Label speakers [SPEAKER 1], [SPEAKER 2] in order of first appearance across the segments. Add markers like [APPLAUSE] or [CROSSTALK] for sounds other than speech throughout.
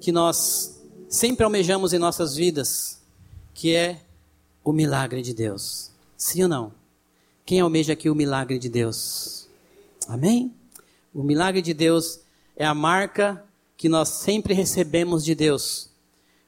[SPEAKER 1] que nós sempre almejamos em nossas vidas, que é o milagre de Deus. Sim ou não? Quem almeja aqui o milagre de Deus? Amém? O milagre de Deus é a marca que nós sempre recebemos de Deus,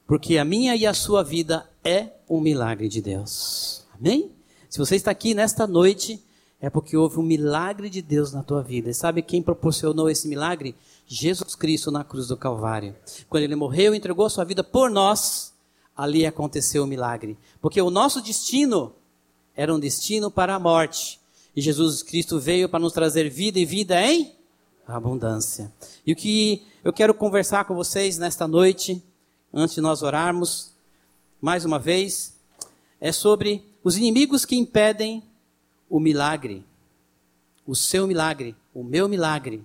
[SPEAKER 1] porque a minha e a sua vida é um milagre de Deus. Amém? Se você está aqui nesta noite, é porque houve um milagre de Deus na tua vida. E sabe quem proporcionou esse milagre? Jesus Cristo na cruz do Calvário. Quando ele morreu entregou sua vida por nós, ali aconteceu o milagre. Porque o nosso destino era um destino para a morte. E Jesus Cristo veio para nos trazer vida e vida em abundância. E o que eu quero conversar com vocês nesta noite, antes de nós orarmos, mais uma vez, é sobre os inimigos que impedem o milagre. O seu milagre, o meu milagre.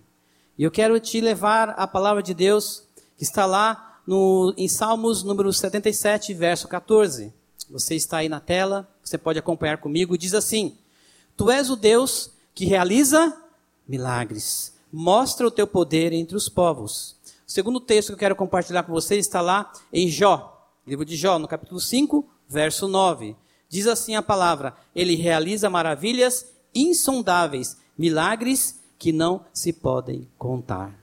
[SPEAKER 1] E eu quero te levar à palavra de Deus que está lá no, em Salmos número 77, verso 14. Você está aí na tela, você pode acompanhar comigo. Diz assim: Tu és o Deus que realiza milagres, mostra o teu poder entre os povos. O segundo texto que eu quero compartilhar com vocês está lá em Jó, livro de Jó, no capítulo 5, verso 9. Diz assim a palavra: Ele realiza maravilhas insondáveis, milagres que não se podem contar.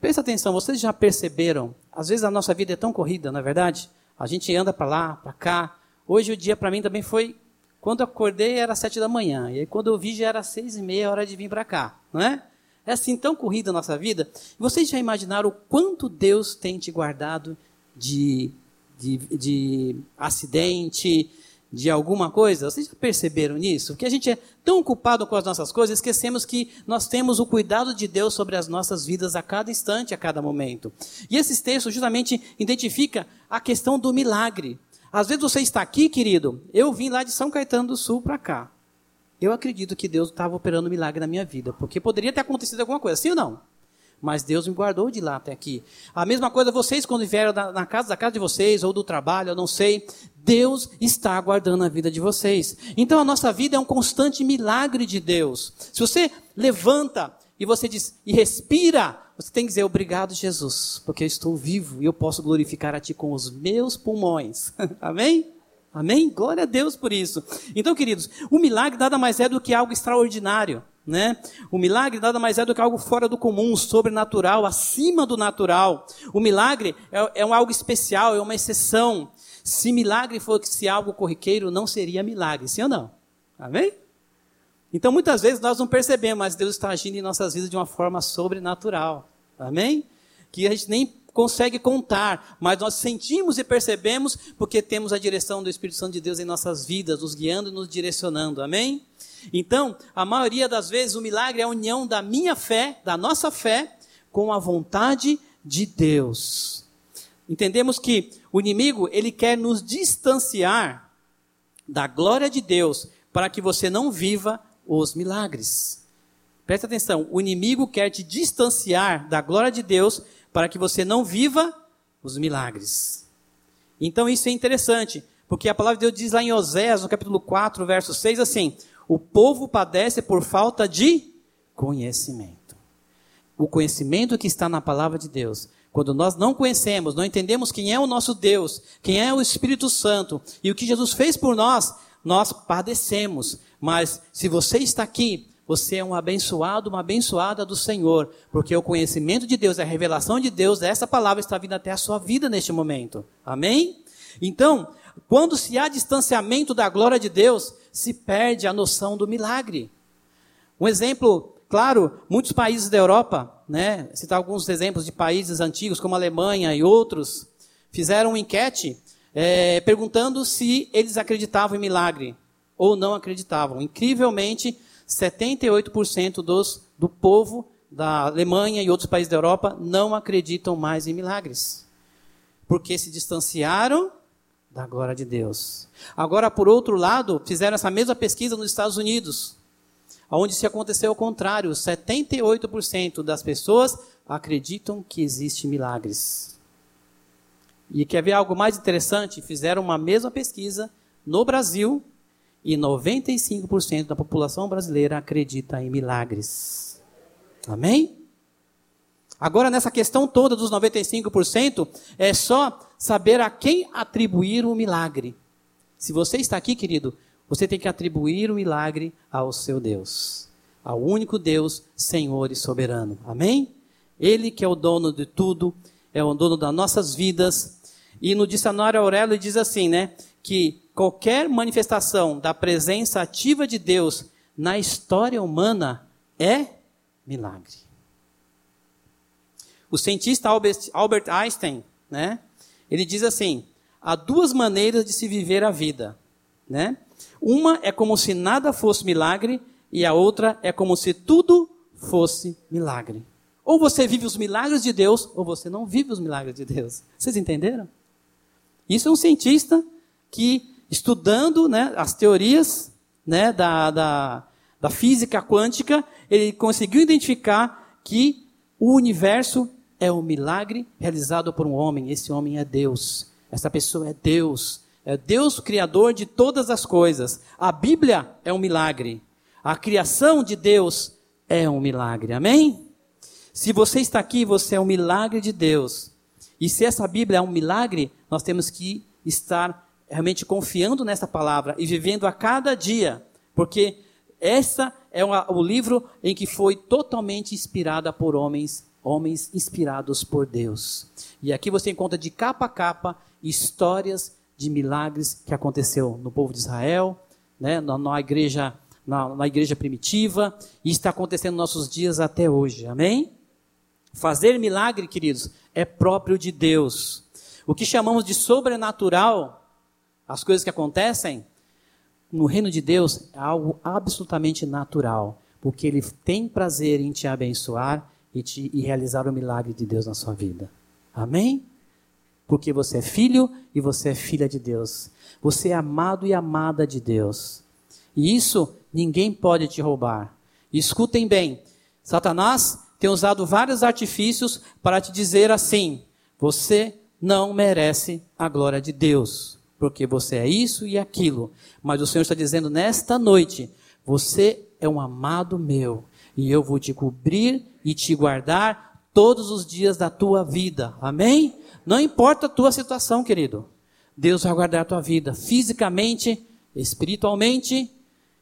[SPEAKER 1] Presta atenção, vocês já perceberam? Às vezes a nossa vida é tão corrida, não é verdade? A gente anda para lá, para cá. Hoje o dia para mim também foi. Quando acordei era sete da manhã. E aí quando eu vi já era seis e meia, hora de vir para cá, não é? É assim tão corrida a nossa vida. Vocês já imaginaram o quanto Deus tem te guardado de, de, de acidente, de alguma coisa? Vocês já perceberam nisso? Que a gente é tão ocupado com as nossas coisas, esquecemos que nós temos o cuidado de Deus sobre as nossas vidas a cada instante, a cada momento. E esses textos justamente identifica a questão do milagre. Às vezes você está aqui, querido, eu vim lá de São Caetano do Sul para cá. Eu acredito que Deus estava operando um milagre na minha vida, porque poderia ter acontecido alguma coisa, sim ou não? Mas Deus me guardou de lá até aqui. A mesma coisa vocês quando vieram na casa da casa de vocês ou do trabalho, eu não sei. Deus está aguardando a vida de vocês. Então a nossa vida é um constante milagre de Deus. Se você levanta e você diz e respira, você tem que dizer obrigado, Jesus, porque eu estou vivo e eu posso glorificar a Ti com os meus pulmões. [LAUGHS] Amém? Amém? Glória a Deus por isso. Então, queridos, o milagre nada mais é do que algo extraordinário. Né? O milagre nada mais é do que algo fora do comum, sobrenatural, acima do natural. O milagre é, é algo especial, é uma exceção. Se milagre fosse algo corriqueiro, não seria milagre, sim ou não? Amém? Então muitas vezes nós não percebemos, mas Deus está agindo em nossas vidas de uma forma sobrenatural. Amém? Que a gente nem consegue contar, mas nós sentimos e percebemos porque temos a direção do Espírito Santo de Deus em nossas vidas, nos guiando e nos direcionando. Amém? Então, a maioria das vezes o milagre é a união da minha fé, da nossa fé, com a vontade de Deus. Entendemos que o inimigo, ele quer nos distanciar da glória de Deus para que você não viva os milagres. Presta atenção, o inimigo quer te distanciar da glória de Deus para que você não viva os milagres. Então isso é interessante, porque a palavra de Deus diz lá em Oséias, no capítulo 4, verso 6, assim: O povo padece por falta de conhecimento. O conhecimento que está na palavra de Deus quando nós não conhecemos, não entendemos quem é o nosso Deus, quem é o Espírito Santo e o que Jesus fez por nós, nós padecemos. Mas se você está aqui, você é um abençoado, uma abençoada do Senhor, porque o conhecimento de Deus, a revelação de Deus, essa palavra está vindo até a sua vida neste momento. Amém? Então, quando se há distanciamento da glória de Deus, se perde a noção do milagre. Um exemplo Claro, muitos países da Europa, né, citar alguns exemplos de países antigos, como a Alemanha e outros, fizeram uma enquete é, perguntando se eles acreditavam em milagre ou não acreditavam. Incrivelmente, 78% dos, do povo da Alemanha e outros países da Europa não acreditam mais em milagres. Porque se distanciaram da glória de Deus. Agora, por outro lado, fizeram essa mesma pesquisa nos Estados Unidos, onde se aconteceu o contrário: 78% das pessoas acreditam que existem milagres. E quer ver algo mais interessante? Fizeram uma mesma pesquisa no Brasil e 95% da população brasileira acredita em milagres. Amém? Agora, nessa questão toda dos 95%, é só saber a quem atribuir o milagre. Se você está aqui, querido, você tem que atribuir o milagre ao seu Deus, ao único Deus, Senhor e soberano. Amém? Ele que é o dono de tudo, é o dono das nossas vidas. E no dicionário Aurélio diz assim, né? Que qualquer manifestação da presença ativa de Deus na história humana é milagre. O cientista Albert Einstein, né? Ele diz assim: há duas maneiras de se viver a vida, né? Uma é como se nada fosse milagre e a outra é como se tudo fosse milagre. Ou você vive os milagres de Deus, ou você não vive os milagres de Deus. Vocês entenderam? Isso é um cientista que, estudando né, as teorias né, da, da, da física quântica, ele conseguiu identificar que o universo é um milagre realizado por um homem. Esse homem é Deus. Essa pessoa é Deus. É Deus criador de todas as coisas. A Bíblia é um milagre. A criação de Deus é um milagre. Amém? Se você está aqui, você é um milagre de Deus. E se essa Bíblia é um milagre, nós temos que estar realmente confiando nessa palavra e vivendo a cada dia, porque essa é uma, o livro em que foi totalmente inspirada por homens homens inspirados por Deus. E aqui você encontra de capa a capa histórias de milagres que aconteceu no povo de Israel, né, na, na igreja na, na, igreja primitiva e está acontecendo nos nossos dias até hoje. Amém? Fazer milagre, queridos, é próprio de Deus. O que chamamos de sobrenatural, as coisas que acontecem no reino de Deus é algo absolutamente natural, porque ele tem prazer em te abençoar e, te, e realizar o milagre de Deus na sua vida. Amém? Porque você é filho e você é filha de Deus. Você é amado e amada de Deus. E isso ninguém pode te roubar. escutem bem: Satanás tem usado vários artifícios para te dizer assim: você não merece a glória de Deus, porque você é isso e aquilo. Mas o Senhor está dizendo nesta noite: você é um amado meu, e eu vou te cobrir e te guardar todos os dias da tua vida. Amém? Não importa a tua situação, querido. Deus vai guardar a tua vida fisicamente, espiritualmente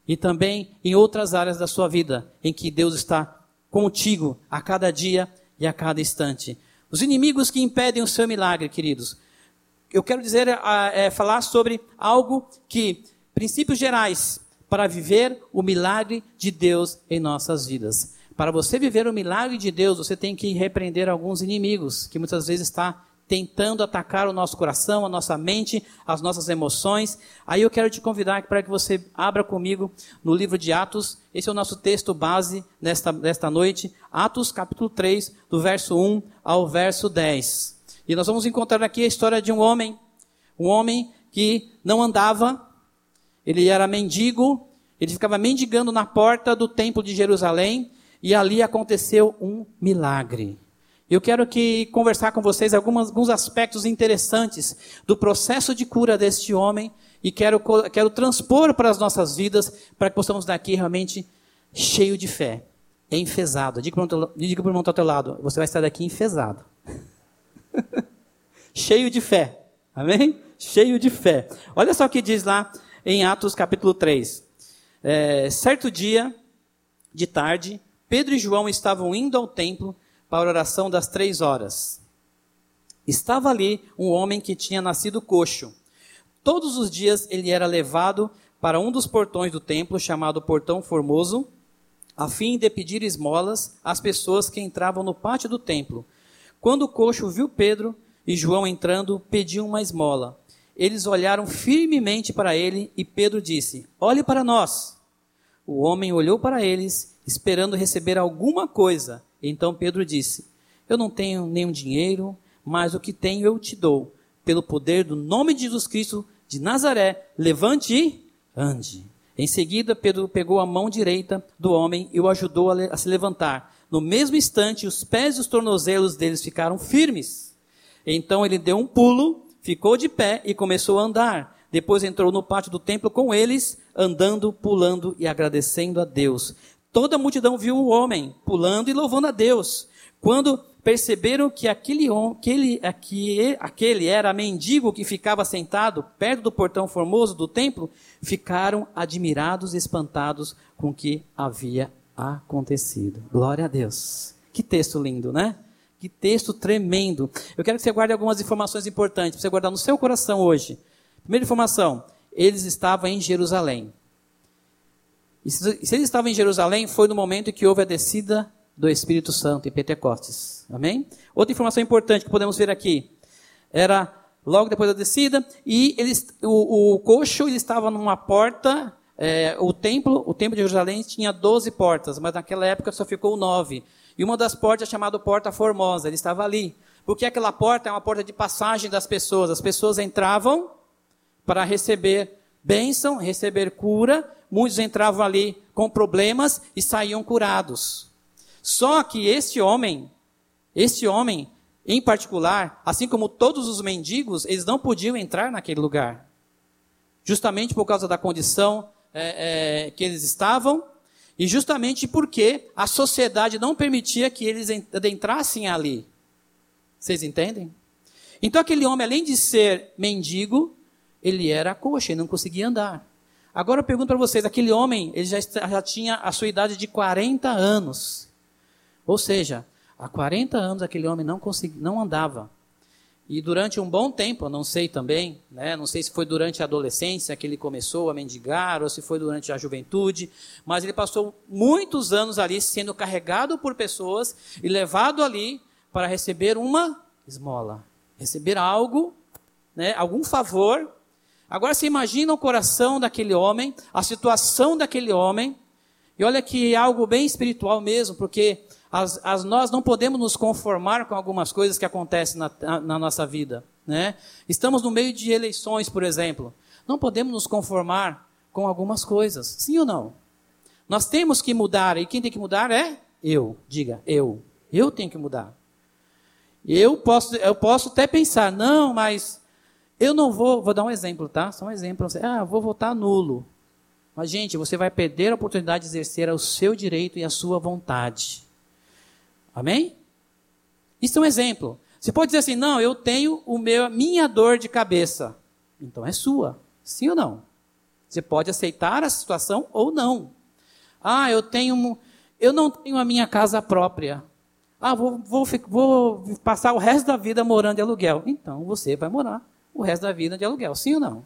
[SPEAKER 1] e também em outras áreas da sua vida em que Deus está contigo a cada dia e a cada instante. Os inimigos que impedem o seu milagre, queridos. Eu quero dizer, é, falar sobre algo que, princípios gerais, para viver o milagre de Deus em nossas vidas. Para você viver o milagre de Deus, você tem que repreender alguns inimigos que muitas vezes está tentando atacar o nosso coração, a nossa mente, as nossas emoções. Aí eu quero te convidar para que você abra comigo no livro de Atos. Esse é o nosso texto base nesta, nesta noite. Atos capítulo 3, do verso 1 ao verso 10. E nós vamos encontrar aqui a história de um homem, um homem que não andava, ele era mendigo, ele ficava mendigando na porta do templo de Jerusalém, e ali aconteceu um milagre. Eu quero aqui conversar com vocês algumas, alguns aspectos interessantes do processo de cura deste homem e quero, quero transpor para as nossas vidas para que possamos daqui realmente cheio de fé, enfesado. Diga para o irmão ao teu lado, você vai estar daqui enfesado. [LAUGHS] cheio de fé. Amém? Cheio de fé. Olha só o que diz lá em Atos capítulo 3. É, certo dia, de tarde, Pedro e João estavam indo ao templo para a oração das três horas. Estava ali um homem que tinha nascido coxo. Todos os dias ele era levado para um dos portões do templo, chamado Portão Formoso, a fim de pedir esmolas às pessoas que entravam no pátio do templo. Quando o coxo viu Pedro e João entrando, pediu uma esmola. Eles olharam firmemente para ele e Pedro disse: Olhe para nós. O homem olhou para eles esperando receber alguma coisa. Então Pedro disse: Eu não tenho nenhum dinheiro, mas o que tenho eu te dou. pelo poder do nome de Jesus Cristo de Nazaré, levante e ande. Em seguida, Pedro pegou a mão direita do homem e o ajudou a, se levantar. No mesmo instante, os pés e os tornozelos deles ficaram firmes. Então ele deu um pulo, ficou de pé e começou a andar. Depois entrou no pátio do templo com eles, andando, pulando e agradecendo a Deus. Toda a multidão viu o homem pulando e louvando a Deus. Quando perceberam que aquele, aquele, aquele, era mendigo que ficava sentado perto do portão formoso do templo, ficaram admirados e espantados com o que havia acontecido. Glória a Deus. Que texto lindo, né? Que texto tremendo. Eu quero que você guarde algumas informações importantes para você guardar no seu coração hoje. Primeira informação: eles estavam em Jerusalém. E se eles estavam em Jerusalém, foi no momento em que houve a descida do Espírito Santo em Pentecostes. Amém? Outra informação importante que podemos ver aqui era logo depois da descida e eles, o, o coxo ele estava numa porta. É, o templo, o templo de Jerusalém tinha 12 portas, mas naquela época só ficou nove. E uma das portas é chamada Porta Formosa, ele estava ali. Porque aquela porta é uma porta de passagem das pessoas. As pessoas entravam para receber bênção, receber cura. Muitos entravam ali com problemas e saíam curados. Só que este homem, este homem em particular, assim como todos os mendigos, eles não podiam entrar naquele lugar. Justamente por causa da condição é, é, que eles estavam e justamente porque a sociedade não permitia que eles entrassem ali. Vocês entendem? Então aquele homem, além de ser mendigo, ele era coxa, ele não conseguia andar. Agora eu pergunto para vocês, aquele homem, ele já, já tinha a sua idade de 40 anos. Ou seja, há 40 anos aquele homem não, conseguia, não andava. E durante um bom tempo, não sei também, né, não sei se foi durante a adolescência que ele começou a mendigar, ou se foi durante a juventude, mas ele passou muitos anos ali sendo carregado por pessoas e levado ali para receber uma esmola, receber algo, né, algum favor. Agora você imagina o coração daquele homem, a situação daquele homem, e olha que é algo bem espiritual mesmo, porque as, as, nós não podemos nos conformar com algumas coisas que acontecem na, na nossa vida. Né? Estamos no meio de eleições, por exemplo. Não podemos nos conformar com algumas coisas. Sim ou não? Nós temos que mudar, e quem tem que mudar é eu. Diga, eu. Eu tenho que mudar. Eu posso, eu posso até pensar, não, mas eu não vou. Vou dar um exemplo, tá? Só um exemplo. Ah, vou votar nulo. Mas, gente, você vai perder a oportunidade de exercer o seu direito e a sua vontade. Amém? Isso é um exemplo. Você pode dizer assim: não, eu tenho o meu, minha dor de cabeça. Então é sua. Sim ou não? Você pode aceitar a situação ou não. Ah, eu tenho. Eu não tenho a minha casa própria. Ah, vou, vou, vou passar o resto da vida morando de aluguel. Então você vai morar o resto da vida de aluguel. Sim ou não?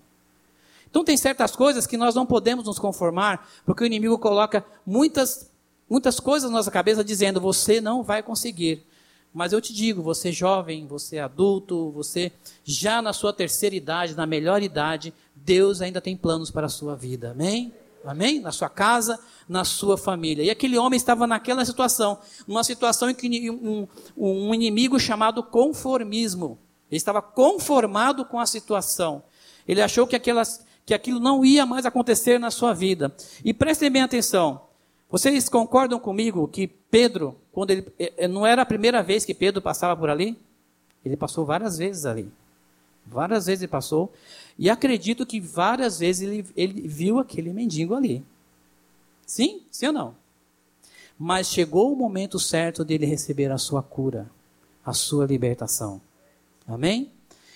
[SPEAKER 1] Então tem certas coisas que nós não podemos nos conformar, porque o inimigo coloca muitas muitas coisas na nossa cabeça dizendo: você não vai conseguir. Mas eu te digo, você jovem, você adulto, você já na sua terceira idade, na melhor idade, Deus ainda tem planos para a sua vida. Amém? Amém? Na sua casa, na sua família. E aquele homem estava naquela situação, numa situação em que um, um inimigo chamado conformismo. Ele estava conformado com a situação. Ele achou que, aquelas, que aquilo não ia mais acontecer na sua vida. E prestem bem atenção. Vocês concordam comigo que Pedro, quando ele é, é, não era a primeira vez que Pedro passava por ali? Ele passou várias vezes ali. Várias vezes ele passou. E acredito que várias vezes ele, ele viu aquele mendigo ali. Sim? Sim ou não? Mas chegou o momento certo dele receber a sua cura, a sua libertação. Amém?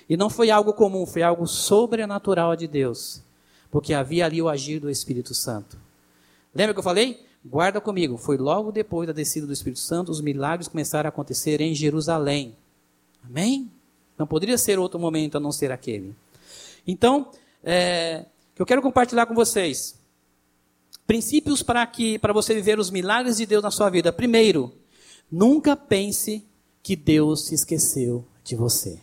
[SPEAKER 1] E não foi algo comum, foi algo sobrenatural de Deus. Porque havia ali o agir do Espírito Santo. Lembra que eu falei? Guarda comigo, foi logo depois da descida do Espírito Santo, os milagres começaram a acontecer em Jerusalém. Amém? Não poderia ser outro momento a não ser aquele. Então, é, eu quero compartilhar com vocês princípios para que para você viver os milagres de Deus na sua vida. Primeiro, nunca pense que Deus se esqueceu de você.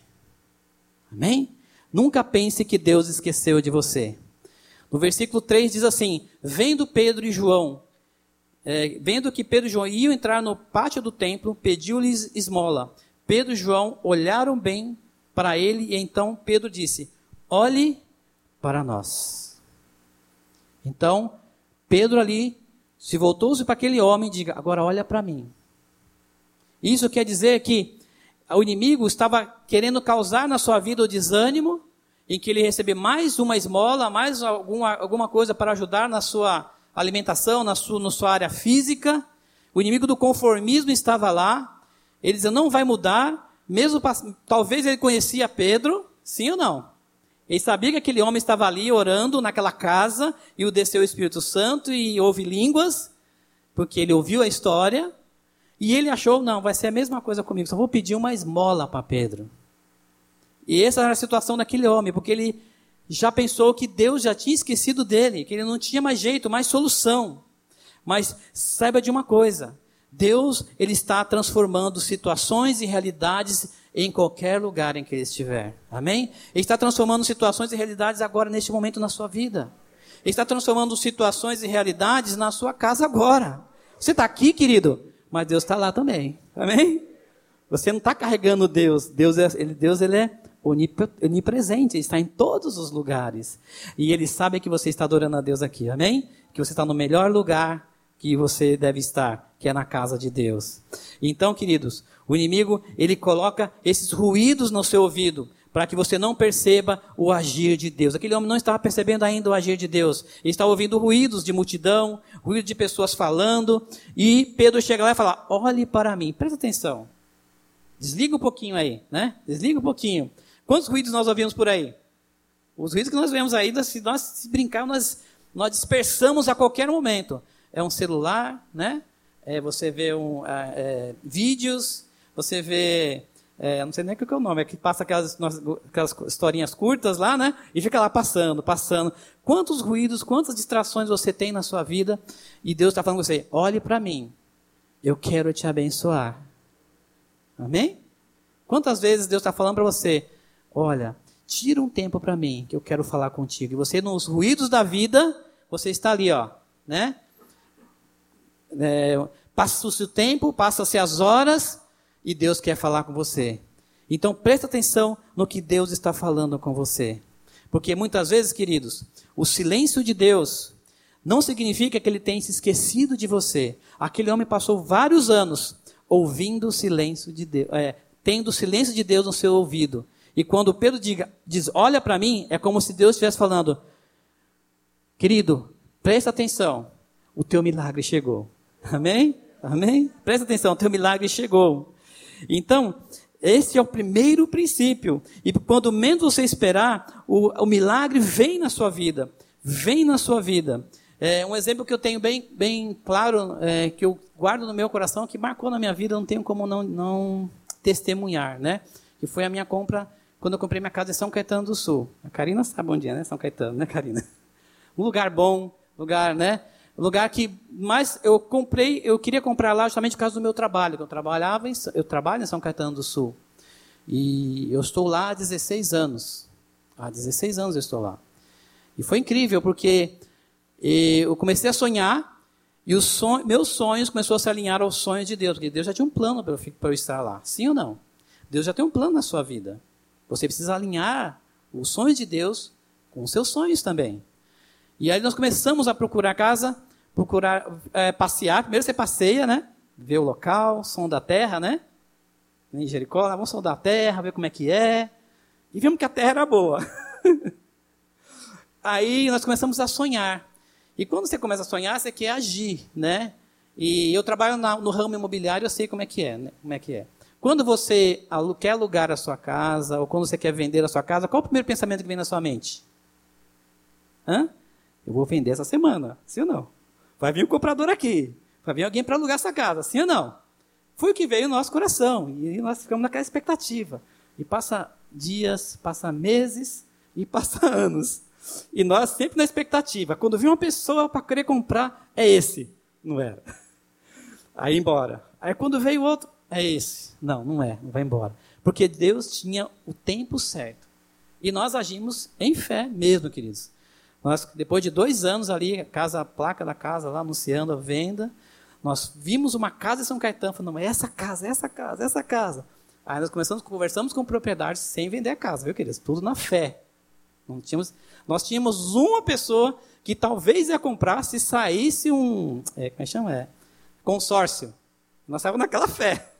[SPEAKER 1] Amém? Nunca pense que Deus esqueceu de você. No versículo 3 diz assim: Vendo Pedro e João é, vendo que Pedro e João iam entrar no pátio do templo, pediu-lhes esmola. Pedro e João olharam bem para ele, e então Pedro disse: Olhe para nós. Então, Pedro ali se voltou-se para aquele homem e diga: Agora olha para mim. Isso quer dizer que o inimigo estava querendo causar na sua vida o desânimo, em que ele recebe mais uma esmola, mais alguma, alguma coisa para ajudar na sua alimentação, na sua, na sua área física. O inimigo do conformismo estava lá. Ele dizia, não vai mudar, mesmo talvez ele conhecia Pedro, sim ou não? Ele sabia que aquele homem estava ali orando naquela casa e o desceu o Espírito Santo e houve línguas, porque ele ouviu a história e ele achou, não, vai ser a mesma coisa comigo, só vou pedir uma esmola para Pedro. E essa era a situação daquele homem, porque ele já pensou que Deus já tinha esquecido dele, que ele não tinha mais jeito, mais solução. Mas saiba de uma coisa: Deus ele está transformando situações e realidades em qualquer lugar em que ele estiver. Amém? Ele está transformando situações e realidades agora neste momento na sua vida. Ele está transformando situações e realidades na sua casa agora. Você está aqui, querido, mas Deus está lá também. Amém? Você não está carregando Deus. Deus é, ele, Deus ele é onipresente, ele está em todos os lugares. E ele sabe que você está adorando a Deus aqui, amém? Que você está no melhor lugar que você deve estar, que é na casa de Deus. Então, queridos, o inimigo, ele coloca esses ruídos no seu ouvido, para que você não perceba o agir de Deus. Aquele homem não estava percebendo ainda o agir de Deus. Ele estava ouvindo ruídos de multidão, ruído de pessoas falando, e Pedro chega lá e fala: "Olhe para mim, presta atenção. Desliga um pouquinho aí, né? Desliga um pouquinho. Quantos ruídos nós ouvimos por aí? Os ruídos que nós vemos aí, se nós se brincar, nós, nós dispersamos a qualquer momento. É um celular, né? É, você vê um, é, é, vídeos, você vê. É, não sei nem o que é o nome, é que passa aquelas, aquelas historinhas curtas lá, né? E fica lá passando, passando. Quantos ruídos, quantas distrações você tem na sua vida? E Deus está falando com você: olhe para mim, eu quero te abençoar. Amém? Quantas vezes Deus está falando para você: Olha, tira um tempo para mim, que eu quero falar contigo. E você, nos ruídos da vida, você está ali, ó, né? É, passa-se o tempo, passa-se as horas, e Deus quer falar com você. Então presta atenção no que Deus está falando com você. Porque muitas vezes, queridos, o silêncio de Deus não significa que ele tenha se esquecido de você. Aquele homem passou vários anos ouvindo o silêncio de Deus, é, tendo o silêncio de Deus no seu ouvido. E quando Pedro diga, diz, olha para mim, é como se Deus estivesse falando, querido, presta atenção, o teu milagre chegou. Amém? Amém? Presta atenção, o teu milagre chegou. Então, esse é o primeiro princípio. E quando menos você esperar, o, o milagre vem na sua vida. Vem na sua vida. É, um exemplo que eu tenho bem, bem claro, é, que eu guardo no meu coração, que marcou na minha vida, não tenho como não, não testemunhar, né? Que foi a minha compra quando eu comprei minha casa em São Caetano do Sul. A Karina sabe onde é, né? São Caetano, né, Karina? [LAUGHS] Um lugar bom, lugar, né? Lugar que mais eu comprei, eu queria comprar lá justamente por causa do meu trabalho. Eu trabalhava em, eu trabalho em São Caetano do Sul. E eu estou lá há 16 anos. Há 16 anos eu estou lá. E foi incrível porque eu comecei a sonhar e os meus sonhos começaram a se alinhar aos sonhos de Deus, porque Deus já tinha um plano para eu, eu estar lá. Sim ou não? Deus já tem um plano na sua vida. Você precisa alinhar os sonhos de Deus com os seus sonhos também. E aí nós começamos a procurar casa, procurar é, passear. Primeiro você passeia, né? Vê o local, som da terra, né? Em Jericó, vamos sondar a terra, ver como é que é. E vimos que a terra era boa. [LAUGHS] aí nós começamos a sonhar. E quando você começa a sonhar, você quer agir, né? E eu trabalho na, no ramo imobiliário, eu sei como é que é, né? Como é que é. Quando você quer alugar a sua casa, ou quando você quer vender a sua casa, qual é o primeiro pensamento que vem na sua mente? Hã? Eu vou vender essa semana, sim ou não? Vai vir um comprador aqui, vai vir alguém para alugar essa casa, sim ou não? Foi o que veio no nosso coração, e nós ficamos naquela expectativa. E passa dias, passa meses e passa [LAUGHS] anos. E nós sempre na expectativa. Quando vi uma pessoa para querer comprar, é esse. Não era. [LAUGHS] Aí embora. Aí quando veio outro, é esse. Não, não é, vai embora. Porque Deus tinha o tempo certo. E nós agimos em fé mesmo, queridos. Nós, depois de dois anos ali, a, casa, a placa da casa lá anunciando a venda, nós vimos uma casa em São Caetano, falando, essa casa, essa casa, essa casa. Aí nós começamos, conversamos com propriedades sem vender a casa, viu, queridos? Tudo na fé. Não tínhamos, nós tínhamos uma pessoa que talvez ia comprar se saísse um. É, como é que chama? É, consórcio. Nós estávamos naquela fé.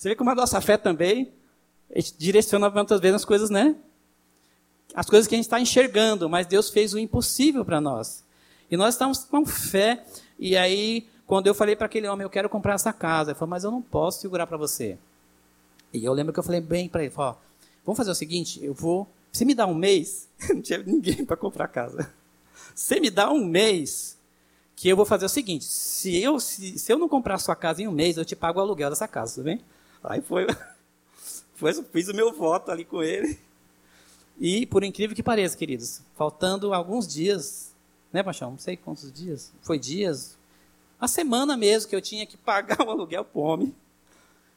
[SPEAKER 1] Você vê como a nossa fé também a gente direciona muitas vezes as coisas, né? As coisas que a gente está enxergando, mas Deus fez o impossível para nós. E nós estamos com fé. E aí, quando eu falei para aquele homem, eu quero comprar essa casa, ele falou, mas eu não posso segurar para você. E eu lembro que eu falei bem para ele, falou, vamos fazer o seguinte, eu vou, você me dá um mês, [LAUGHS] não tinha ninguém para comprar casa. Você me dá um mês, que eu vou fazer o seguinte, se eu, se, se eu não comprar a sua casa em um mês, eu te pago o aluguel dessa casa, tudo bem? Aí foi, [LAUGHS] foi fiz o meu voto ali com ele. E, por incrível que pareça, queridos, faltando alguns dias, né, Paixão? Não sei quantos dias, foi dias, a semana mesmo que eu tinha que pagar [LAUGHS] o aluguel para o homem,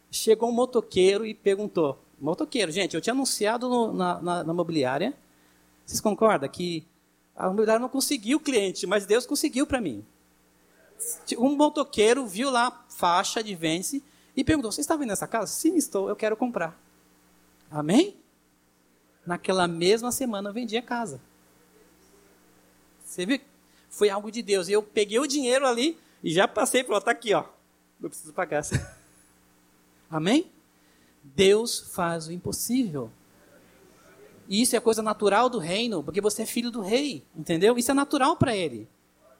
[SPEAKER 1] chegou um motoqueiro e perguntou, motoqueiro, gente, eu tinha anunciado no, na, na, na mobiliária, vocês concordam que a mobiliária não conseguiu o cliente, mas Deus conseguiu para mim. Um motoqueiro viu lá faixa de vence e perguntou: Você está vendo essa casa? Sim, estou, eu quero comprar. Amém? Naquela mesma semana eu vendi a casa. Você viu? Foi algo de Deus. Eu peguei o dinheiro ali e já passei para está aqui, ó. Não preciso pagar. [LAUGHS] Amém? Deus faz o impossível. Isso é coisa natural do reino, porque você é filho do rei, entendeu? Isso é natural para ele,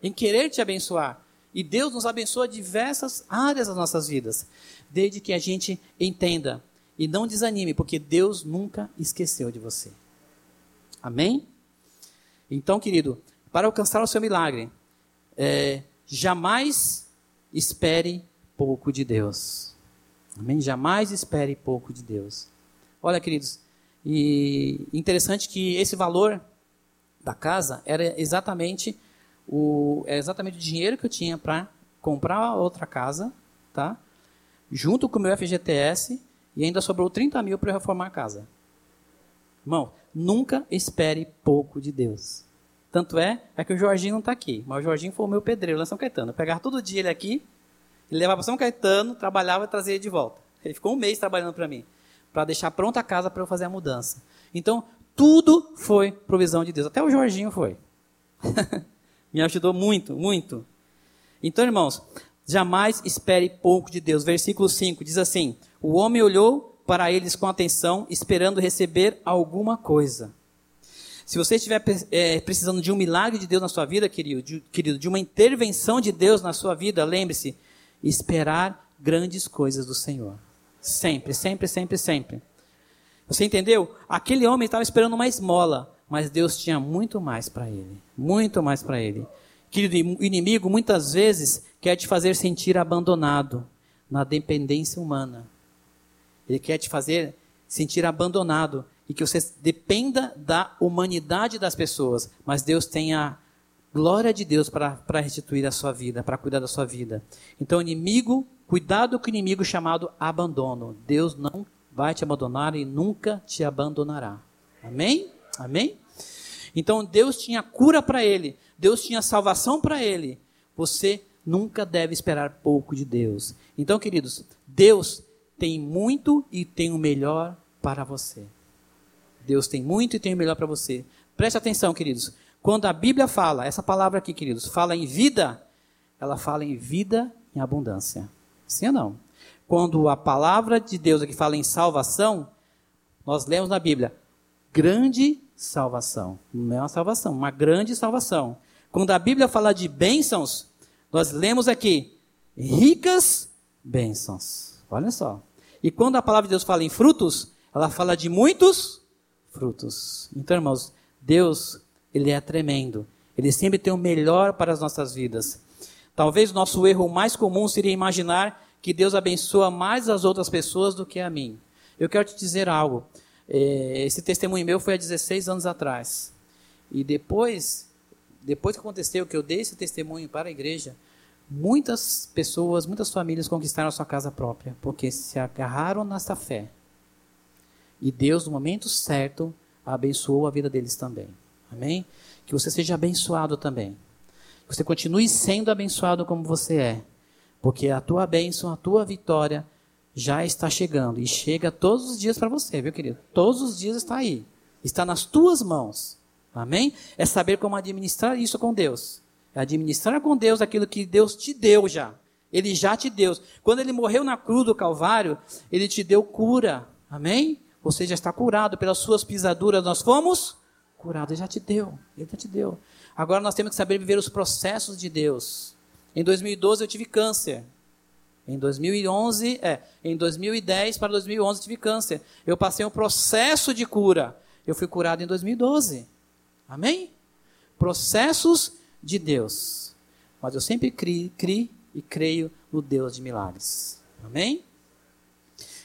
[SPEAKER 1] em querer te abençoar. E Deus nos abençoa diversas áreas das nossas vidas, desde que a gente entenda e não desanime, porque Deus nunca esqueceu de você. Amém? Então, querido, para alcançar o seu milagre, é, jamais espere pouco de Deus. Amém? Jamais espere pouco de Deus. Olha, queridos, e interessante que esse valor da casa era exatamente o, é exatamente o dinheiro que eu tinha para comprar outra casa, tá? Junto com o meu FGTS e ainda sobrou 30 mil para reformar a casa. Irmão, nunca espere pouco de Deus. Tanto é, é que o Jorginho não está aqui, mas o Jorginho foi o meu pedreiro lá em São Caetano. Eu pegava todo dia ele aqui, ele levava para São Caetano, trabalhava e trazia ele de volta. Ele ficou um mês trabalhando para mim, para deixar pronta a casa para eu fazer a mudança. Então, tudo foi provisão de Deus. Até o Jorginho foi. [LAUGHS] Me ajudou muito, muito. Então, irmãos, jamais espere pouco de Deus. Versículo 5 diz assim: O homem olhou para eles com atenção, esperando receber alguma coisa. Se você estiver é, precisando de um milagre de Deus na sua vida, querido, de, querido, de uma intervenção de Deus na sua vida, lembre-se, esperar grandes coisas do Senhor. Sempre, sempre, sempre, sempre. Você entendeu? Aquele homem estava esperando uma esmola mas Deus tinha muito mais para ele. Muito mais para ele. Querido, o inimigo muitas vezes quer te fazer sentir abandonado na dependência humana. Ele quer te fazer sentir abandonado e que você dependa da humanidade das pessoas, mas Deus tem a glória de Deus para restituir a sua vida, para cuidar da sua vida. Então, inimigo, cuidado com o inimigo chamado abandono. Deus não vai te abandonar e nunca te abandonará. Amém? Amém? Então Deus tinha cura para ele, Deus tinha salvação para ele. Você nunca deve esperar pouco de Deus. Então, queridos, Deus tem muito e tem o melhor para você. Deus tem muito e tem o melhor para você. Preste atenção, queridos. Quando a Bíblia fala, essa palavra aqui, queridos, fala em vida, ela fala em vida em abundância. Sim ou não? Quando a palavra de Deus aqui fala em salvação, nós lemos na Bíblia, grande salvação. Não é uma salvação, uma grande salvação. Quando a Bíblia fala de bênçãos, nós lemos aqui ricas bênçãos. Olha só. E quando a palavra de Deus fala em frutos, ela fala de muitos frutos. Então, irmãos, Deus, ele é tremendo. Ele sempre tem o melhor para as nossas vidas. Talvez o nosso erro mais comum seria imaginar que Deus abençoa mais as outras pessoas do que a mim. Eu quero te dizer algo. É, esse testemunho meu foi há 16 anos atrás. E depois, depois que aconteceu, que eu dei esse testemunho para a igreja, muitas pessoas, muitas famílias conquistaram a sua casa própria, porque se agarraram nessa fé. E Deus, no momento certo, abençoou a vida deles também. Amém? Que você seja abençoado também. Que você continue sendo abençoado como você é. Porque a tua bênção, a tua vitória já está chegando e chega todos os dias para você, viu, querido? Todos os dias está aí. Está nas tuas mãos. Amém? É saber como administrar isso com Deus. É administrar com Deus aquilo que Deus te deu já. Ele já te deu. Quando ele morreu na cruz do Calvário, ele te deu cura. Amém? Você já está curado pelas suas pisaduras. Nós fomos curados. Ele já te deu. Ele já te deu. Agora nós temos que saber viver os processos de Deus. Em 2012 eu tive câncer. Em 2011, é, em 2010 para 2011 tive câncer. Eu passei um processo de cura. Eu fui curado em 2012. Amém? Processos de Deus. Mas eu sempre criei, criei e creio no Deus de milagres. Amém?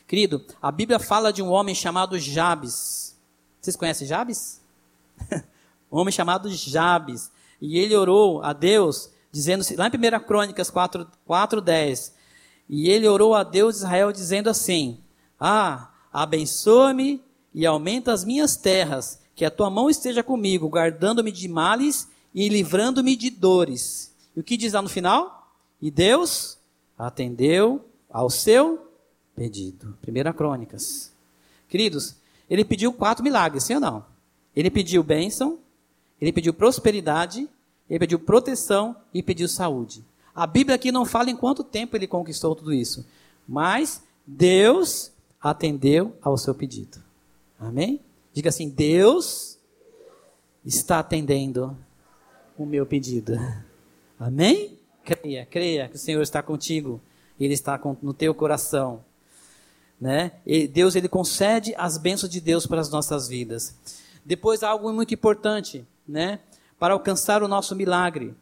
[SPEAKER 1] Querido, a Bíblia fala de um homem chamado Jabes. Vocês conhecem Jabes? [LAUGHS] um homem chamado Jabes. E ele orou a Deus, dizendo, lá em 1 Crônicas 4, 4 10, e ele orou a Deus de Israel, dizendo assim: Ah, abençoa-me e aumenta as minhas terras, que a tua mão esteja comigo, guardando-me de males e livrando-me de dores. E o que diz lá no final? E Deus atendeu ao seu pedido. Primeira Crônicas. Queridos, ele pediu quatro milagres, sim ou não? Ele pediu bênção, ele pediu prosperidade, ele pediu proteção e pediu saúde. A Bíblia aqui não fala em quanto tempo ele conquistou tudo isso, mas Deus atendeu ao seu pedido. Amém? Diga assim: Deus está atendendo o meu pedido. Amém? Creia, creia que o Senhor está contigo. Ele está no teu coração. Né? E Deus ele concede as bênçãos de Deus para as nossas vidas. Depois algo muito importante, né? Para alcançar o nosso milagre.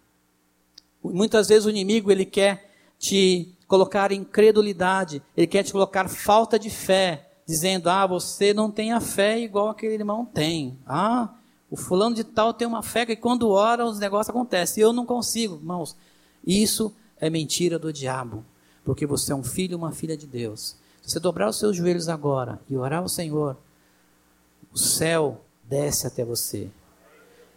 [SPEAKER 1] Muitas vezes o inimigo ele quer te colocar incredulidade, ele quer te colocar falta de fé, dizendo: "Ah, você não tem a fé igual aquele irmão tem. Ah, o fulano de tal tem uma fé que quando ora os negócios acontecem. Eu não consigo, irmãos. Isso é mentira do diabo. Porque você é um filho e uma filha de Deus. Se você dobrar os seus joelhos agora e orar ao Senhor, o céu desce até você.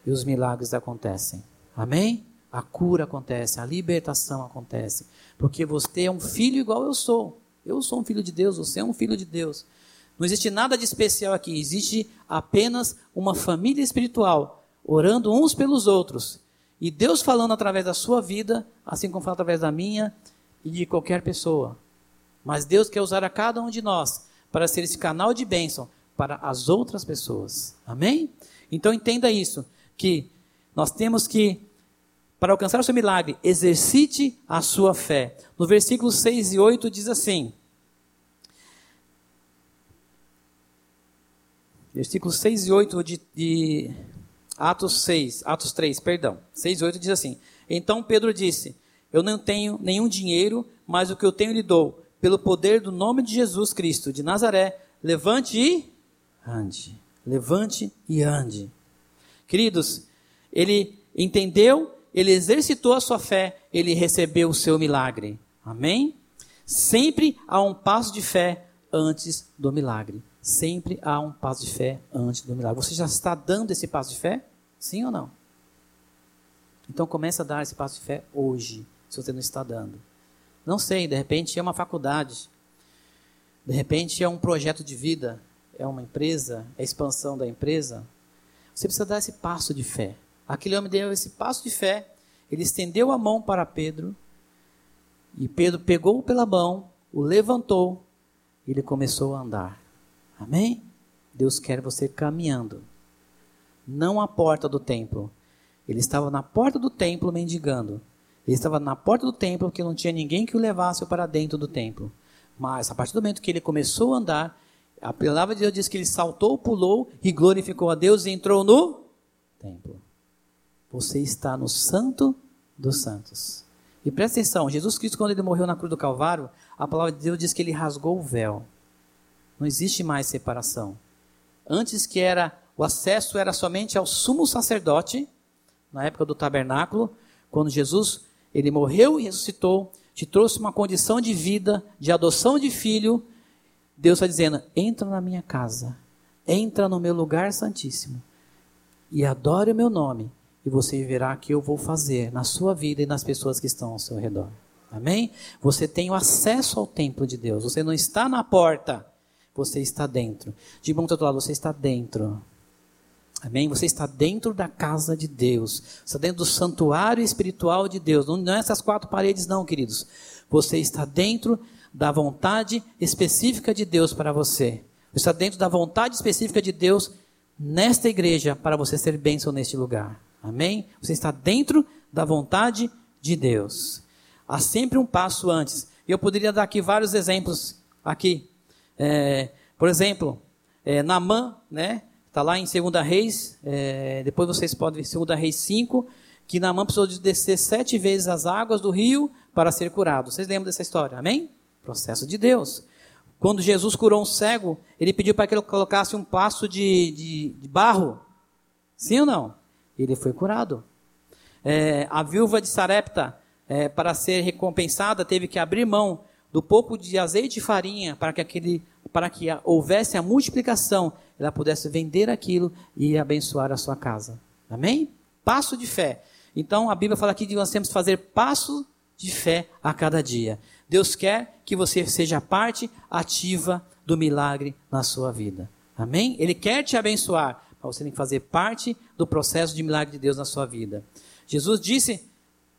[SPEAKER 1] E os milagres acontecem. Amém? A cura acontece, a libertação acontece. Porque você é um filho igual eu sou. Eu sou um filho de Deus, você é um filho de Deus. Não existe nada de especial aqui, existe apenas uma família espiritual, orando uns pelos outros. E Deus falando através da sua vida, assim como fala através da minha e de qualquer pessoa. Mas Deus quer usar a cada um de nós para ser esse canal de bênção para as outras pessoas. Amém? Então entenda isso, que nós temos que, para alcançar o seu milagre, exercite a sua fé. No versículo 6 e 8 diz assim: Versículos 6 e 8 de, de Atos 6, Atos 3, perdão. 6 e 8 diz assim: Então Pedro disse: Eu não tenho nenhum dinheiro, mas o que eu tenho lhe dou. Pelo poder do nome de Jesus Cristo de Nazaré, levante e ande. Levante e ande. Queridos, ele entendeu, ele exercitou a sua fé, ele recebeu o seu milagre. Amém? Sempre há um passo de fé antes do milagre. Sempre há um passo de fé antes do milagre. Você já está dando esse passo de fé? Sim ou não? Então comece a dar esse passo de fé hoje, se você não está dando. Não sei, de repente é uma faculdade. De repente é um projeto de vida, é uma empresa, é a expansão da empresa. Você precisa dar esse passo de fé. Aquele homem deu esse passo de fé, ele estendeu a mão para Pedro, e Pedro pegou pela mão, o levantou, e ele começou a andar. Amém? Deus quer você caminhando. Não à porta do templo. Ele estava na porta do templo mendigando. Ele estava na porta do templo porque não tinha ninguém que o levasse para dentro do templo. Mas a partir do momento que ele começou a andar, a palavra de Deus diz que ele saltou, pulou e glorificou a Deus e entrou no templo. Você está no santo dos santos. E presta atenção, Jesus Cristo, quando ele morreu na cruz do Calvário, a palavra de Deus diz que ele rasgou o véu. Não existe mais separação. Antes que era o acesso era somente ao sumo sacerdote, na época do tabernáculo, quando Jesus ele morreu e ressuscitou, te trouxe uma condição de vida, de adoção de filho. Deus está dizendo: entra na minha casa, entra no meu lugar santíssimo e adore o meu nome, e você verá que eu vou fazer na sua vida e nas pessoas que estão ao seu redor. Amém? Você tem o acesso ao templo de Deus. Você não está na porta, você está dentro. De bom outro lado, você está dentro. Amém? Você está dentro da casa de Deus. Você está dentro do santuário espiritual de Deus. Não, não é essas quatro paredes, não, queridos. Você está dentro da vontade específica de Deus para você. Você está dentro da vontade específica de Deus nesta igreja para você ser bênção neste lugar. Amém? Você está dentro da vontade de Deus. Há sempre um passo antes. Eu poderia dar aqui vários exemplos aqui. É, por exemplo, é, Namã, né? Está lá em 2 Reis, é, depois vocês podem ver 2 Reis 5, que Naamã precisou de descer sete vezes as águas do rio para ser curado. Vocês lembram dessa história? Amém? Processo de Deus. Quando Jesus curou um cego, ele pediu para que ele colocasse um passo de, de, de barro. Sim ou não? Ele foi curado. É, a viúva de Sarepta, é, para ser recompensada, teve que abrir mão do pouco de azeite e farinha para que, aquele, para que houvesse a multiplicação ela pudesse vender aquilo e abençoar a sua casa. Amém? Passo de fé. Então a Bíblia fala aqui que nós temos que fazer passo de fé a cada dia. Deus quer que você seja parte ativa do milagre na sua vida. Amém? Ele quer te abençoar, você tem que fazer parte do processo de milagre de Deus na sua vida. Jesus disse,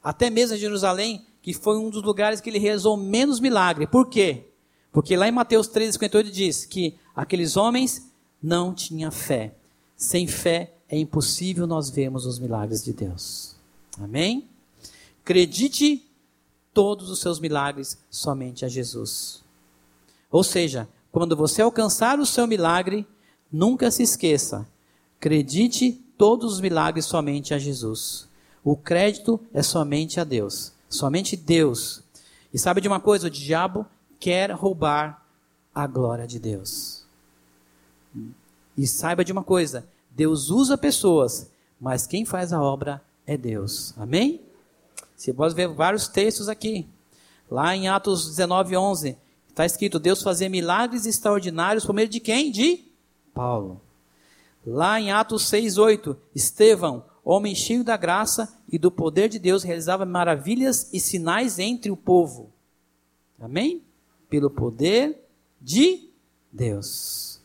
[SPEAKER 1] até mesmo em Jerusalém, que foi um dos lugares que ele realizou menos milagre. Por quê? Porque lá em Mateus 13,58 diz que aqueles homens não tinha fé. Sem fé é impossível nós vermos os milagres de Deus. Amém? Acredite todos os seus milagres somente a Jesus. Ou seja, quando você alcançar o seu milagre, nunca se esqueça. Acredite todos os milagres somente a Jesus. O crédito é somente a Deus. Somente Deus. E sabe de uma coisa? O diabo quer roubar a glória de Deus. E saiba de uma coisa: Deus usa pessoas, mas quem faz a obra é Deus. Amém? Você pode ver vários textos aqui. Lá em Atos 19, 11, está escrito: Deus fazia milagres extraordinários por meio de quem? De Paulo. Lá em Atos 6, 8, Estevão, homem cheio da graça e do poder de Deus, realizava maravilhas e sinais entre o povo. Amém? Pelo poder de Deus.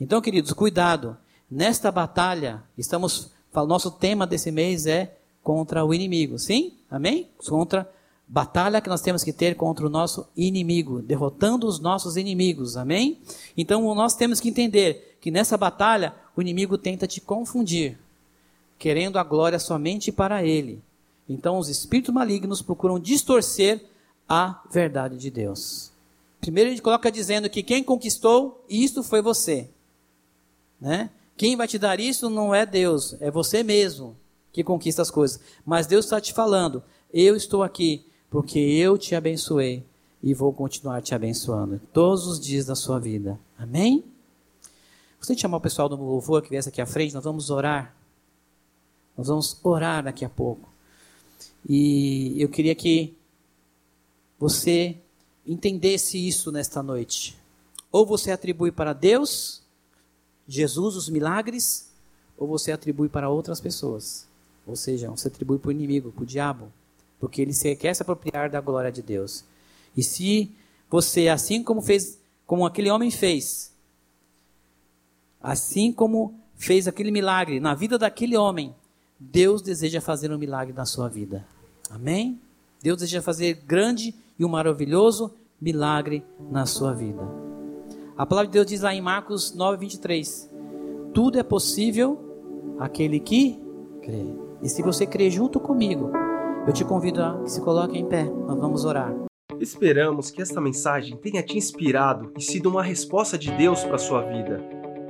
[SPEAKER 1] Então, queridos, cuidado. Nesta batalha, estamos, nosso tema desse mês é contra o inimigo. Sim? Amém? Contra batalha que nós temos que ter contra o nosso inimigo, derrotando os nossos inimigos. Amém? Então, nós temos que entender que nessa batalha o inimigo tenta te confundir, querendo a glória somente para ele. Então, os espíritos malignos procuram distorcer a verdade de Deus. Primeiro, ele coloca dizendo que quem conquistou, isto foi você. Né? Quem vai te dar isso não é Deus, é você mesmo que conquista as coisas. Mas Deus está te falando: eu estou aqui porque eu te abençoei e vou continuar te abençoando todos os dias da sua vida. Amém? Você chamar o pessoal do louvor que viesse aqui à frente, nós vamos orar. Nós vamos orar daqui a pouco. E eu queria que você entendesse isso nesta noite. Ou você atribui para Deus Jesus os milagres ou você atribui para outras pessoas? Ou seja, você atribui para o inimigo, para o diabo, porque ele quer se apropriar da glória de Deus. E se você, assim como fez, como aquele homem fez, assim como fez aquele milagre na vida daquele homem, Deus deseja fazer um milagre na sua vida. Amém? Deus deseja fazer grande e um maravilhoso milagre na sua vida. A palavra de Deus diz lá em Marcos 9, 23: Tudo é possível aquele que crê. E se você crê junto comigo, eu te convido a que se coloque em pé. Nós vamos orar.
[SPEAKER 2] Esperamos que esta mensagem tenha te inspirado e sido uma resposta de Deus para a sua vida.